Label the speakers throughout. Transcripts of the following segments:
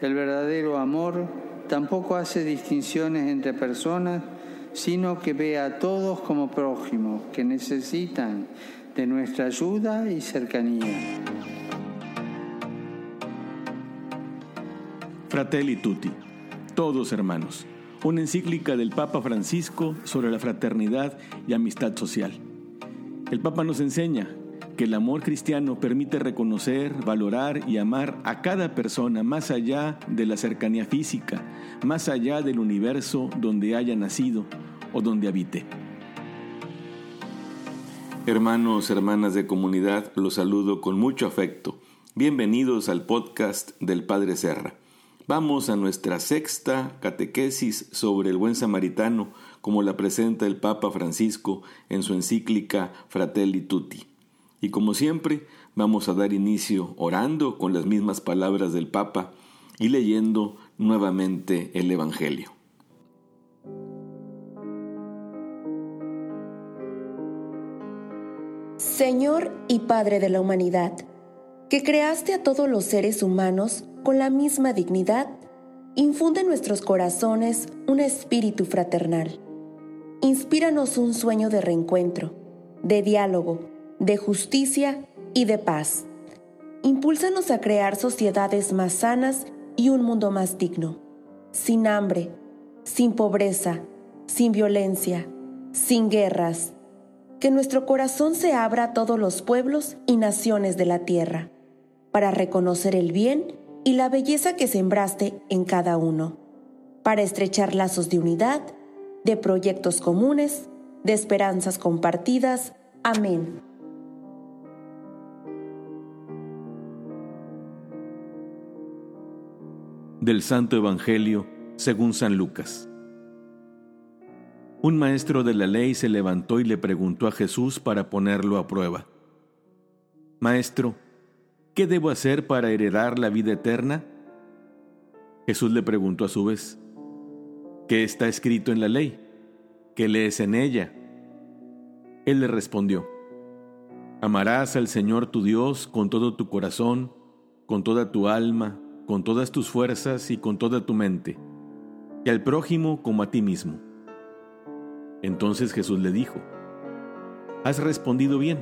Speaker 1: El verdadero amor tampoco hace distinciones entre personas, sino que ve a todos como prójimos que necesitan de nuestra ayuda y cercanía.
Speaker 2: Fratelli Tutti, todos hermanos, una encíclica del Papa Francisco sobre la fraternidad y amistad social. El Papa nos enseña que el amor cristiano permite reconocer, valorar y amar a cada persona más allá de la cercanía física, más allá del universo donde haya nacido o donde habite. Hermanos, hermanas de comunidad, los saludo con mucho afecto. Bienvenidos al podcast del Padre Serra. Vamos a nuestra sexta catequesis sobre el buen samaritano, como la presenta el Papa Francisco en su encíclica Fratelli Tutti. Y como siempre, vamos a dar inicio orando con las mismas palabras del Papa y leyendo nuevamente el Evangelio.
Speaker 3: Señor y Padre de la humanidad, que creaste a todos los seres humanos con la misma dignidad, infunde en nuestros corazones un espíritu fraternal. Inspíranos un sueño de reencuentro, de diálogo, de justicia y de paz. Impúlsanos a crear sociedades más sanas y un mundo más digno, sin hambre, sin pobreza, sin violencia, sin guerras. Que nuestro corazón se abra a todos los pueblos y naciones de la tierra, para reconocer el bien y la belleza que sembraste en cada uno, para estrechar lazos de unidad, de proyectos comunes, de esperanzas compartidas. Amén.
Speaker 2: Del Santo Evangelio según San Lucas. Un maestro de la ley se levantó y le preguntó a Jesús para ponerlo a prueba. Maestro, ¿qué debo hacer para heredar la vida eterna? Jesús le preguntó a su vez, ¿qué está escrito en la ley? ¿Qué lees en ella? Él le respondió, Amarás al Señor tu Dios con todo tu corazón, con toda tu alma, con todas tus fuerzas y con toda tu mente, y al prójimo como a ti mismo. Entonces Jesús le dijo, Has respondido bien,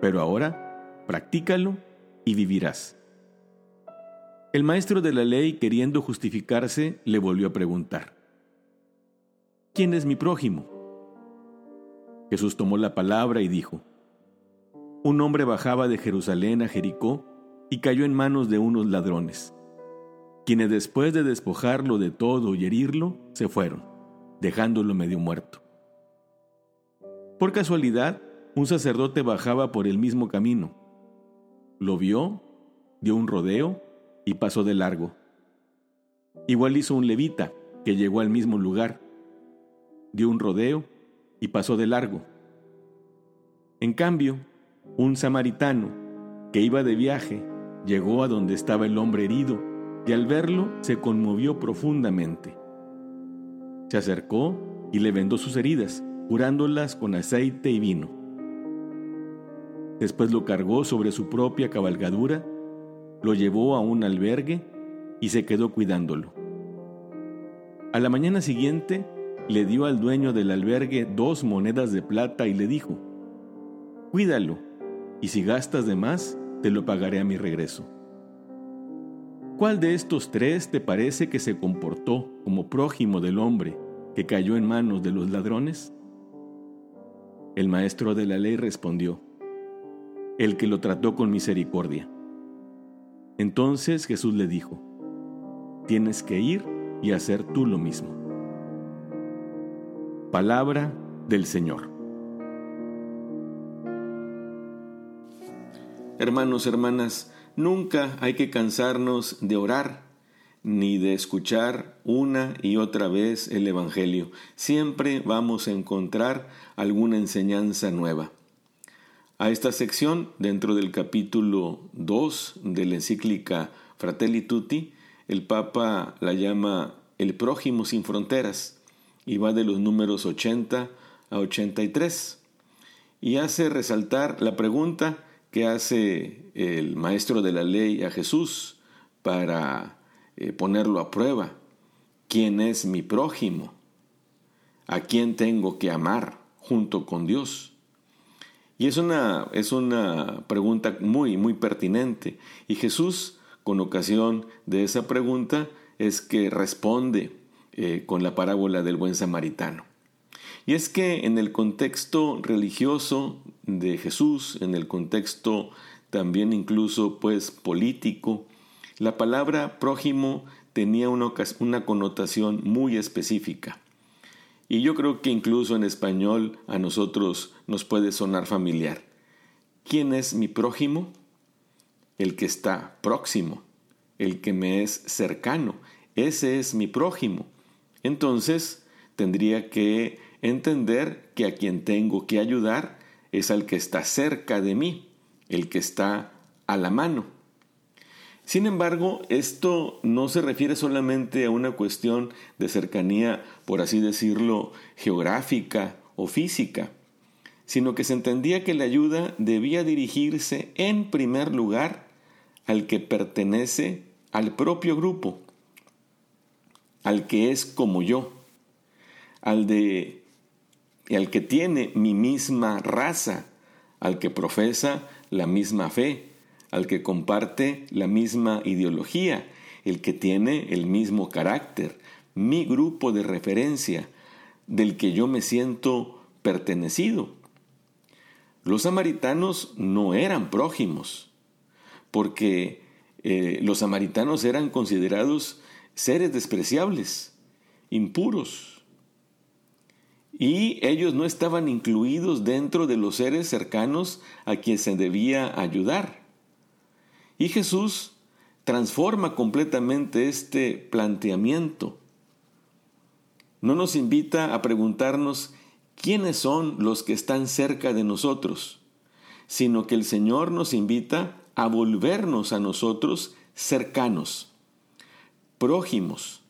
Speaker 2: pero ahora practícalo y vivirás. El maestro de la ley, queriendo justificarse, le volvió a preguntar, ¿quién es mi prójimo? Jesús tomó la palabra y dijo, Un hombre bajaba de Jerusalén a Jericó y cayó en manos de unos ladrones, quienes después de despojarlo de todo y herirlo, se fueron, dejándolo medio muerto. Por casualidad, un sacerdote bajaba por el mismo camino. Lo vio, dio un rodeo y pasó de largo. Igual hizo un levita que llegó al mismo lugar, dio un rodeo y pasó de largo. En cambio, un samaritano que iba de viaje Llegó a donde estaba el hombre herido y al verlo se conmovió profundamente. Se acercó y le vendó sus heridas, curándolas con aceite y vino. Después lo cargó sobre su propia cabalgadura, lo llevó a un albergue y se quedó cuidándolo. A la mañana siguiente le dio al dueño del albergue dos monedas de plata y le dijo, Cuídalo, y si gastas de más, te lo pagaré a mi regreso. ¿Cuál de estos tres te parece que se comportó como prójimo del hombre que cayó en manos de los ladrones? El maestro de la ley respondió, el que lo trató con misericordia. Entonces Jesús le dijo, tienes que ir y hacer tú lo mismo. Palabra del Señor. Hermanos, hermanas, nunca hay que cansarnos de orar ni de escuchar una y otra vez el Evangelio. Siempre vamos a encontrar alguna enseñanza nueva. A esta sección, dentro del capítulo 2 de la encíclica Fratelli Tutti, el Papa la llama El prójimo sin fronteras y va de los números 80 a 83 y hace resaltar la pregunta que hace el maestro de la ley a Jesús para eh, ponerlo a prueba. ¿Quién es mi prójimo? ¿A quién tengo que amar junto con Dios? Y es una, es una pregunta muy, muy pertinente. Y Jesús, con ocasión de esa pregunta, es que responde eh, con la parábola del buen samaritano. Y es que en el contexto religioso de Jesús, en el contexto también incluso pues político, la palabra prójimo tenía una, una connotación muy específica. Y yo creo que incluso en español a nosotros nos puede sonar familiar. ¿Quién es mi prójimo? El que está próximo, el que me es cercano. Ese es mi prójimo. Entonces, tendría que entender que a quien tengo que ayudar es al que está cerca de mí, el que está a la mano. Sin embargo, esto no se refiere solamente a una cuestión de cercanía, por así decirlo, geográfica o física, sino que se entendía que la ayuda debía dirigirse en primer lugar al que pertenece al propio grupo, al que es como yo, al de al que tiene mi misma raza, al que profesa la misma fe, al que comparte la misma ideología, el que tiene el mismo carácter, mi grupo de referencia, del que yo me siento pertenecido. Los samaritanos no eran prójimos, porque eh, los samaritanos eran considerados seres despreciables, impuros, y ellos no estaban incluidos dentro de los seres cercanos a quien se debía ayudar. Y Jesús transforma completamente este planteamiento. No nos invita a preguntarnos quiénes son los que están cerca de nosotros, sino que el Señor nos invita a volvernos a nosotros cercanos, prójimos.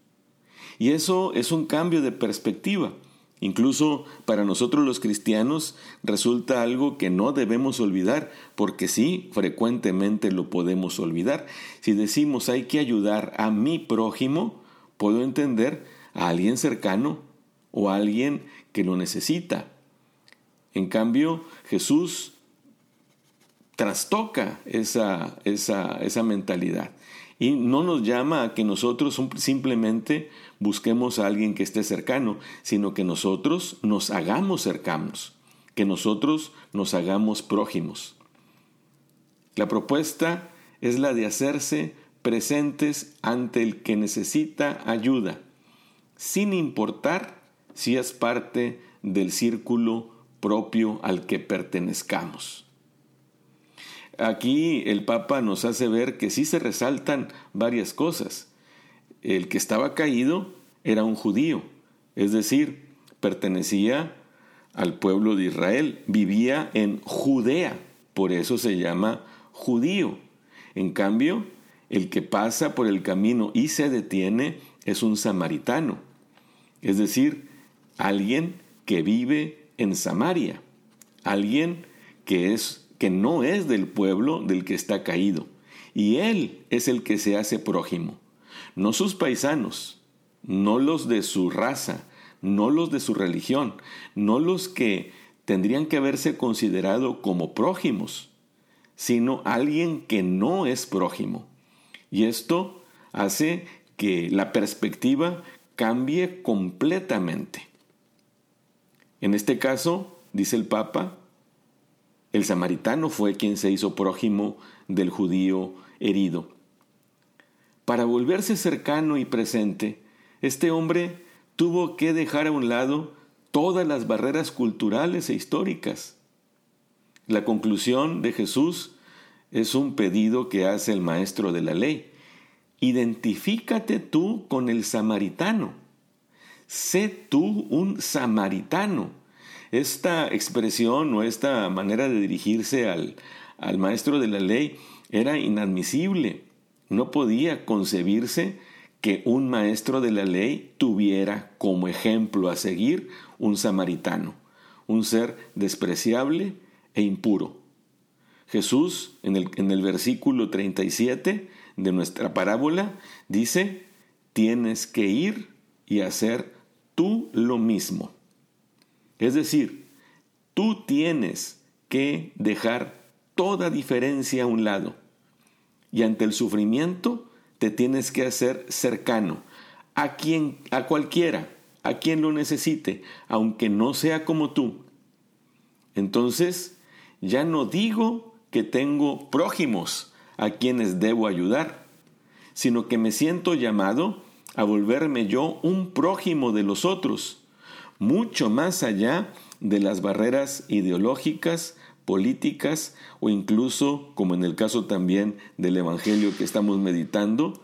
Speaker 2: Y eso es un cambio de perspectiva. Incluso para nosotros los cristianos resulta algo que no debemos olvidar, porque sí, frecuentemente lo podemos olvidar. Si decimos hay que ayudar a mi prójimo, puedo entender a alguien cercano o a alguien que lo necesita. En cambio, Jesús trastoca esa, esa, esa mentalidad y no nos llama a que nosotros simplemente busquemos a alguien que esté cercano, sino que nosotros nos hagamos cercanos, que nosotros nos hagamos prójimos. La propuesta es la de hacerse presentes ante el que necesita ayuda, sin importar si es parte del círculo propio al que pertenezcamos. Aquí el Papa nos hace ver que sí se resaltan varias cosas. El que estaba caído era un judío, es decir, pertenecía al pueblo de Israel, vivía en Judea, por eso se llama judío. En cambio, el que pasa por el camino y se detiene es un samaritano, es decir, alguien que vive en Samaria, alguien que es que no es del pueblo del que está caído, y él es el que se hace prójimo, no sus paisanos, no los de su raza, no los de su religión, no los que tendrían que haberse considerado como prójimos, sino alguien que no es prójimo. Y esto hace que la perspectiva cambie completamente. En este caso, dice el Papa, el samaritano fue quien se hizo prójimo del judío herido. Para volverse cercano y presente, este hombre tuvo que dejar a un lado todas las barreras culturales e históricas. La conclusión de Jesús es un pedido que hace el maestro de la ley. Identifícate tú con el samaritano. Sé tú un samaritano. Esta expresión o esta manera de dirigirse al, al maestro de la ley era inadmisible. No podía concebirse que un maestro de la ley tuviera como ejemplo a seguir un samaritano, un ser despreciable e impuro. Jesús en el, en el versículo 37 de nuestra parábola, dice, tienes que ir y hacer tú lo mismo. Es decir, tú tienes que dejar toda diferencia a un lado y ante el sufrimiento te tienes que hacer cercano a quien a cualquiera, a quien lo necesite, aunque no sea como tú. Entonces, ya no digo que tengo prójimos a quienes debo ayudar, sino que me siento llamado a volverme yo un prójimo de los otros, mucho más allá de las barreras ideológicas, políticas o incluso, como en el caso también del Evangelio que estamos meditando,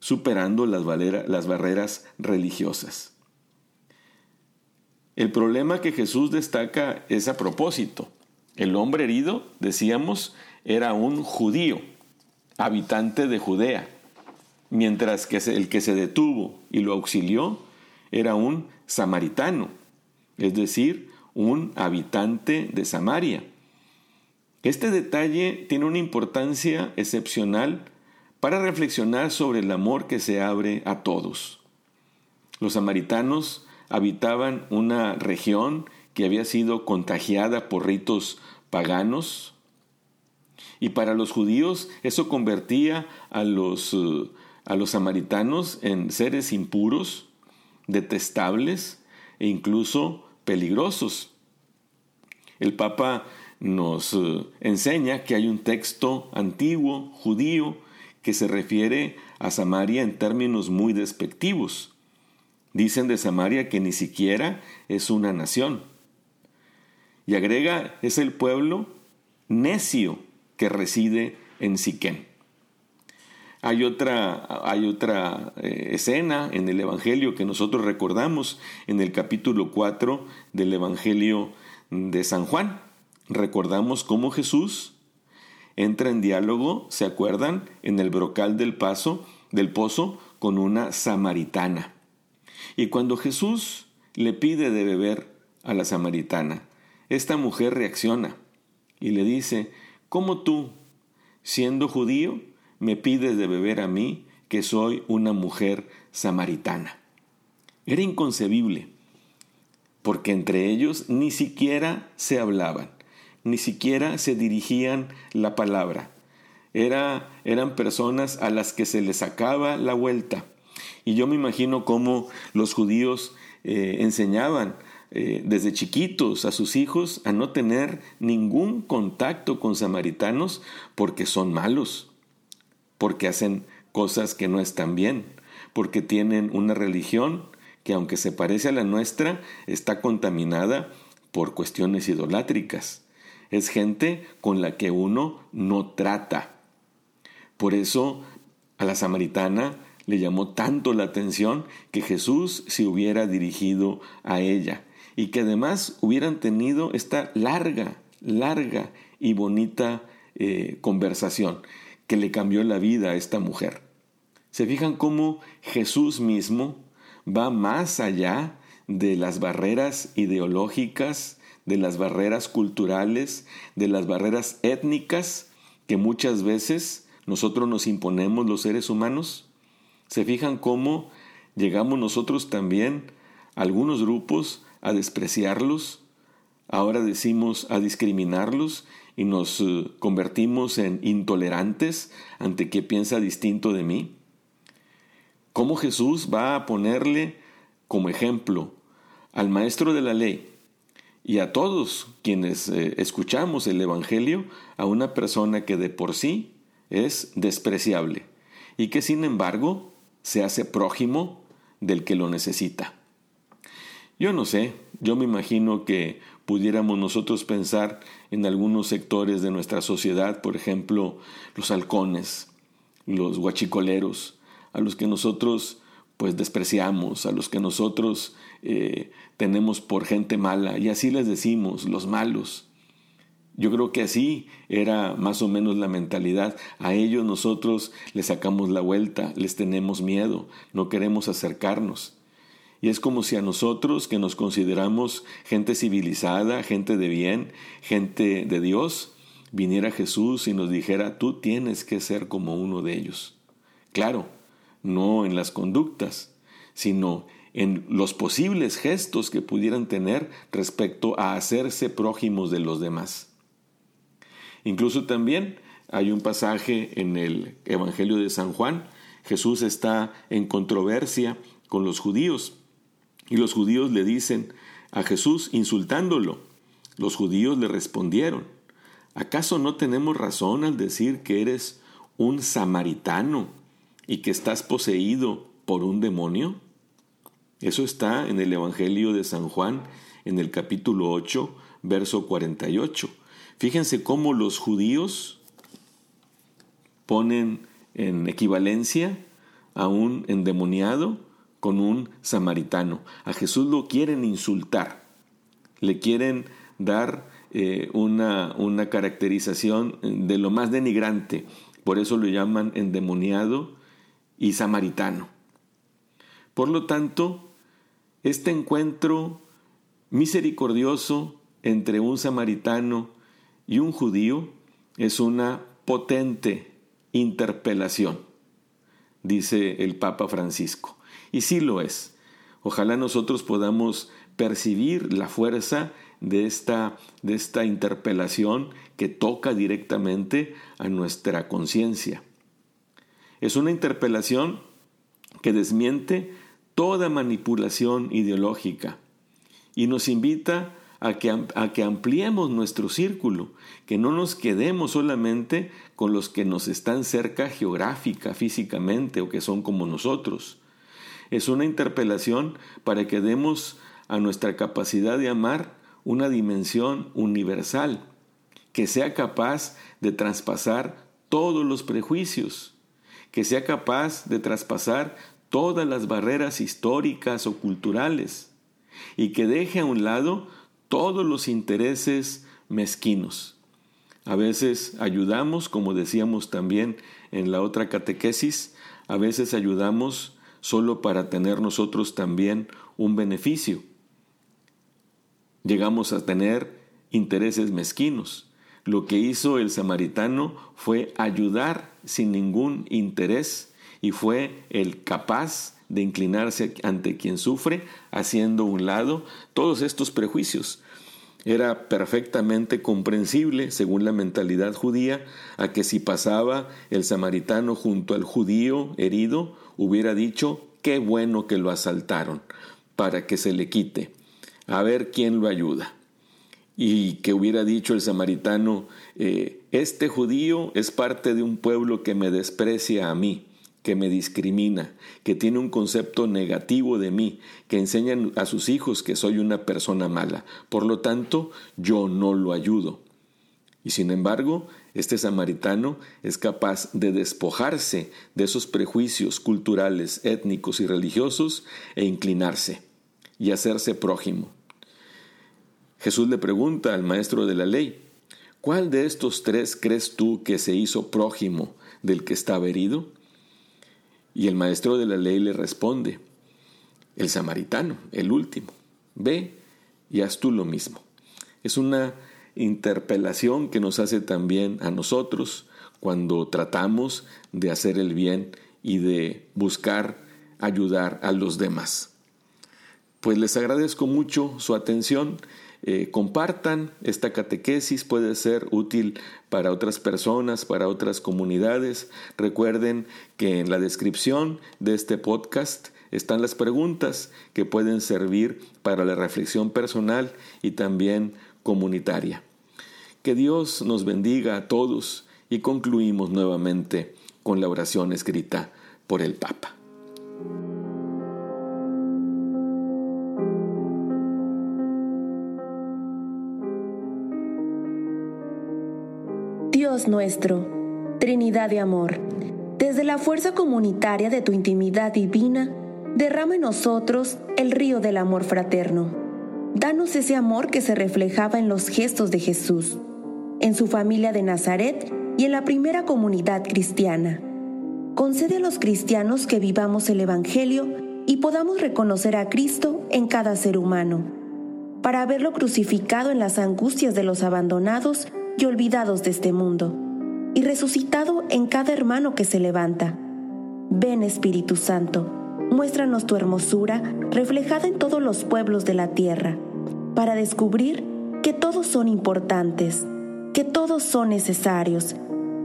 Speaker 2: superando las, las barreras religiosas. El problema que Jesús destaca es a propósito. El hombre herido, decíamos, era un judío, habitante de Judea, mientras que el que se detuvo y lo auxilió era un samaritano, es decir, un habitante de Samaria. Este detalle tiene una importancia excepcional para reflexionar sobre el amor que se abre a todos. Los samaritanos habitaban una región que había sido contagiada por ritos paganos, y para los judíos eso convertía a los, eh, a los samaritanos en seres impuros, detestables e incluso peligrosos. El Papa nos eh, enseña que hay un texto antiguo, judío, que se refiere a Samaria en términos muy despectivos. Dicen de Samaria que ni siquiera es una nación. Y agrega, es el pueblo necio que reside en Siquén. Hay otra, hay otra eh, escena en el Evangelio que nosotros recordamos en el capítulo 4 del Evangelio de San Juan recordamos cómo Jesús entra en diálogo, ¿se acuerdan? En el brocal del paso, del pozo, con una samaritana. Y cuando Jesús le pide de beber a la samaritana, esta mujer reacciona y le dice, ¿cómo tú, siendo judío, me pides de beber a mí, que soy una mujer samaritana? Era inconcebible, porque entre ellos ni siquiera se hablaban ni siquiera se dirigían la palabra. Era, eran personas a las que se les sacaba la vuelta. Y yo me imagino cómo los judíos eh, enseñaban eh, desde chiquitos a sus hijos a no tener ningún contacto con samaritanos porque son malos, porque hacen cosas que no están bien, porque tienen una religión que aunque se parece a la nuestra, está contaminada por cuestiones idolátricas. Es gente con la que uno no trata. Por eso a la samaritana le llamó tanto la atención que Jesús se hubiera dirigido a ella y que además hubieran tenido esta larga, larga y bonita eh, conversación que le cambió la vida a esta mujer. ¿Se fijan cómo Jesús mismo va más allá de las barreras ideológicas, de las barreras culturales, de las barreras étnicas que muchas veces nosotros nos imponemos los seres humanos? ¿Se fijan cómo llegamos nosotros también, algunos grupos, a despreciarlos? Ahora decimos a discriminarlos y nos eh, convertimos en intolerantes ante quien piensa distinto de mí. ¿Cómo Jesús va a ponerle como ejemplo al maestro de la ley, y a todos quienes eh, escuchamos el Evangelio a una persona que de por sí es despreciable y que sin embargo se hace prójimo del que lo necesita. Yo no sé, yo me imagino que pudiéramos nosotros pensar en algunos sectores de nuestra sociedad, por ejemplo, los halcones, los guachicoleros, a los que nosotros pues despreciamos, a los que nosotros eh, tenemos por gente mala, y así les decimos, los malos. Yo creo que así era más o menos la mentalidad. A ellos nosotros les sacamos la vuelta, les tenemos miedo, no queremos acercarnos. Y es como si a nosotros, que nos consideramos gente civilizada, gente de bien, gente de Dios, viniera Jesús y nos dijera, tú tienes que ser como uno de ellos. Claro, no en las conductas, sino en los posibles gestos que pudieran tener respecto a hacerse prójimos de los demás. Incluso también hay un pasaje en el Evangelio de San Juan, Jesús está en controversia con los judíos y los judíos le dicen a Jesús insultándolo. Los judíos le respondieron, ¿acaso no tenemos razón al decir que eres un samaritano y que estás poseído por un demonio? Eso está en el Evangelio de San Juan, en el capítulo 8, verso 48. Fíjense cómo los judíos ponen en equivalencia a un endemoniado con un samaritano. A Jesús lo quieren insultar, le quieren dar eh, una, una caracterización de lo más denigrante. Por eso lo llaman endemoniado y samaritano. Por lo tanto, este encuentro misericordioso entre un samaritano y un judío es una potente interpelación, dice el Papa Francisco. Y sí lo es. Ojalá nosotros podamos percibir la fuerza de esta, de esta interpelación que toca directamente a nuestra conciencia. Es una interpelación que desmiente toda manipulación ideológica y nos invita a que, a que ampliemos nuestro círculo, que no nos quedemos solamente con los que nos están cerca geográfica, físicamente o que son como nosotros. Es una interpelación para que demos a nuestra capacidad de amar una dimensión universal, que sea capaz de traspasar todos los prejuicios, que sea capaz de traspasar todas las barreras históricas o culturales y que deje a un lado todos los intereses mezquinos. A veces ayudamos, como decíamos también en la otra catequesis, a veces ayudamos solo para tener nosotros también un beneficio. Llegamos a tener intereses mezquinos. Lo que hizo el samaritano fue ayudar sin ningún interés y fue el capaz de inclinarse ante quien sufre, haciendo un lado todos estos prejuicios. Era perfectamente comprensible, según la mentalidad judía, a que si pasaba el samaritano junto al judío herido, hubiera dicho, qué bueno que lo asaltaron, para que se le quite, a ver quién lo ayuda. Y que hubiera dicho el samaritano, eh, este judío es parte de un pueblo que me desprecia a mí que me discrimina, que tiene un concepto negativo de mí, que enseñan a sus hijos que soy una persona mala. Por lo tanto, yo no lo ayudo. Y sin embargo, este samaritano es capaz de despojarse de esos prejuicios culturales, étnicos y religiosos e inclinarse y hacerse prójimo. Jesús le pregunta al maestro de la ley, ¿cuál de estos tres crees tú que se hizo prójimo del que estaba herido? Y el maestro de la ley le responde, el samaritano, el último, ve y haz tú lo mismo. Es una interpelación que nos hace también a nosotros cuando tratamos de hacer el bien y de buscar ayudar a los demás. Pues les agradezco mucho su atención eh, compartan esta catequesis, puede ser útil para otras personas, para otras comunidades. Recuerden que en la descripción de este podcast están las preguntas que pueden servir para la reflexión personal y también comunitaria. Que Dios nos bendiga a todos y concluimos nuevamente con la oración escrita por el Papa.
Speaker 3: Dios nuestro, Trinidad de amor, desde la fuerza comunitaria de tu intimidad divina, derrama en nosotros el río del amor fraterno. Danos ese amor que se reflejaba en los gestos de Jesús, en su familia de Nazaret y en la primera comunidad cristiana. Concede a los cristianos que vivamos el Evangelio y podamos reconocer a Cristo en cada ser humano, para verlo crucificado en las angustias de los abandonados y olvidados de este mundo, y resucitado en cada hermano que se levanta. Ven Espíritu Santo, muéstranos tu hermosura reflejada en todos los pueblos de la tierra, para descubrir que todos son importantes, que todos son necesarios,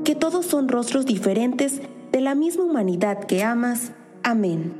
Speaker 3: que todos son rostros diferentes de la misma humanidad que amas. Amén.